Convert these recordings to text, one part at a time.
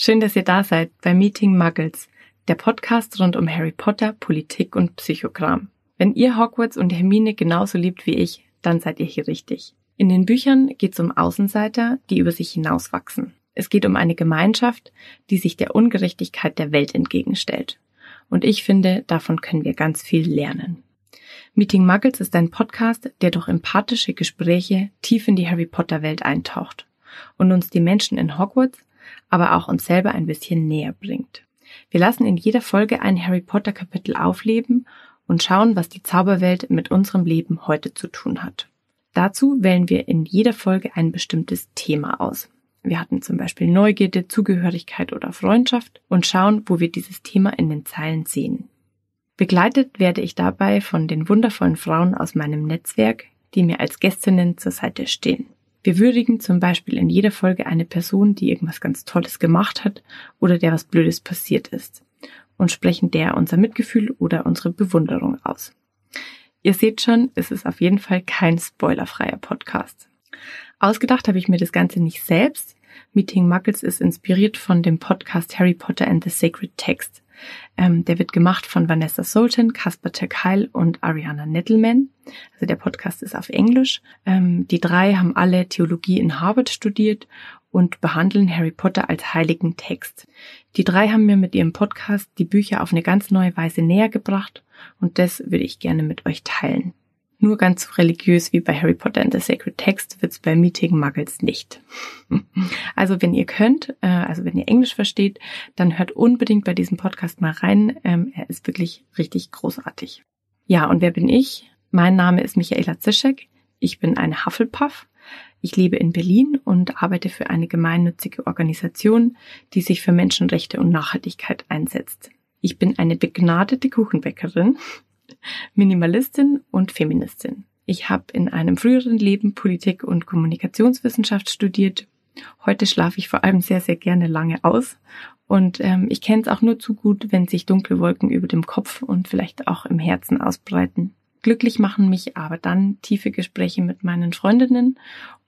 Schön, dass ihr da seid bei Meeting Muggles, der Podcast rund um Harry Potter, Politik und Psychogramm. Wenn ihr Hogwarts und Hermine genauso liebt wie ich, dann seid ihr hier richtig. In den Büchern geht es um Außenseiter, die über sich hinauswachsen. Es geht um eine Gemeinschaft, die sich der Ungerechtigkeit der Welt entgegenstellt. Und ich finde, davon können wir ganz viel lernen. Meeting Muggles ist ein Podcast, der durch empathische Gespräche tief in die Harry Potter Welt eintaucht und uns die Menschen in Hogwarts aber auch uns selber ein bisschen näher bringt. Wir lassen in jeder Folge ein Harry Potter Kapitel aufleben und schauen, was die Zauberwelt mit unserem Leben heute zu tun hat. Dazu wählen wir in jeder Folge ein bestimmtes Thema aus. Wir hatten zum Beispiel Neugierde, Zugehörigkeit oder Freundschaft und schauen, wo wir dieses Thema in den Zeilen sehen. Begleitet werde ich dabei von den wundervollen Frauen aus meinem Netzwerk, die mir als Gästinnen zur Seite stehen. Wir würdigen zum Beispiel in jeder Folge eine Person, die irgendwas ganz Tolles gemacht hat oder der was Blödes passiert ist und sprechen der unser Mitgefühl oder unsere Bewunderung aus. Ihr seht schon, es ist auf jeden Fall kein spoilerfreier Podcast. Ausgedacht habe ich mir das Ganze nicht selbst. Meeting Muggles ist inspiriert von dem Podcast Harry Potter and the Sacred Text. Ähm, der wird gemacht von Vanessa Sultan, Caspar Terkeil und Ariana Nettleman. Also der Podcast ist auf Englisch. Ähm, die drei haben alle Theologie in Harvard studiert und behandeln Harry Potter als heiligen Text. Die drei haben mir mit ihrem Podcast die Bücher auf eine ganz neue Weise näher gebracht und das würde ich gerne mit euch teilen. Nur ganz so religiös wie bei Harry Potter and the Sacred Text wird's bei Meeting Muggles nicht. Also wenn ihr könnt, äh, also wenn ihr Englisch versteht, dann hört unbedingt bei diesem Podcast mal rein. Ähm, er ist wirklich richtig großartig. Ja, und wer bin ich? Mein Name ist Michaela Zischek. Ich bin eine Hufflepuff. Ich lebe in Berlin und arbeite für eine gemeinnützige Organisation, die sich für Menschenrechte und Nachhaltigkeit einsetzt. Ich bin eine begnadete Kuchenbäckerin Minimalistin und Feministin. Ich habe in einem früheren Leben Politik und Kommunikationswissenschaft studiert. Heute schlafe ich vor allem sehr, sehr gerne lange aus. Und ähm, ich kenne es auch nur zu gut, wenn sich dunkle Wolken über dem Kopf und vielleicht auch im Herzen ausbreiten. Glücklich machen mich aber dann tiefe Gespräche mit meinen Freundinnen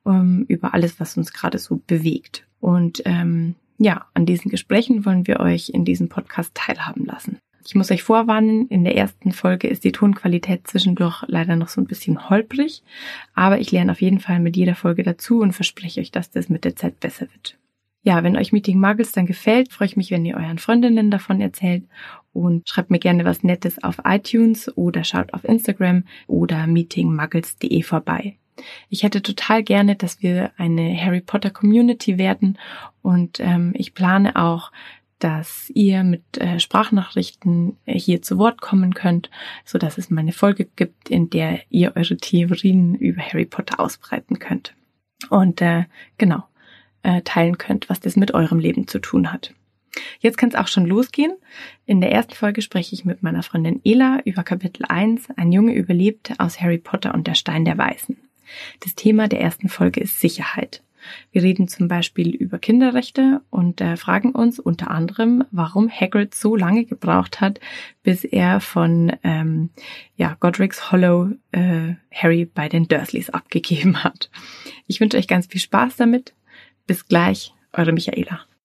um, über alles, was uns gerade so bewegt. Und ähm, ja, an diesen Gesprächen wollen wir euch in diesem Podcast teilhaben lassen. Ich muss euch vorwarnen, in der ersten Folge ist die Tonqualität zwischendurch leider noch so ein bisschen holprig, aber ich lerne auf jeden Fall mit jeder Folge dazu und verspreche euch, dass das mit der Zeit besser wird. Ja, wenn euch Meeting Muggles dann gefällt, freue ich mich, wenn ihr euren Freundinnen davon erzählt und schreibt mir gerne was Nettes auf iTunes oder schaut auf Instagram oder meetingmuggles.de vorbei. Ich hätte total gerne, dass wir eine Harry Potter Community werden und ähm, ich plane auch dass ihr mit äh, Sprachnachrichten äh, hier zu Wort kommen könnt, so dass es mal eine Folge gibt, in der ihr eure Theorien über Harry Potter ausbreiten könnt und äh, genau äh, teilen könnt, was das mit eurem Leben zu tun hat. Jetzt kann es auch schon losgehen. In der ersten Folge spreche ich mit meiner Freundin Ela über Kapitel 1, ein Junge überlebt aus Harry Potter und der Stein der Weißen. Das Thema der ersten Folge ist Sicherheit. Wir reden zum Beispiel über Kinderrechte und äh, fragen uns unter anderem, warum Hagrid so lange gebraucht hat, bis er von ähm, ja, Godric's Hollow äh, Harry bei den Dursleys abgegeben hat. Ich wünsche euch ganz viel Spaß damit. Bis gleich, eure Michaela.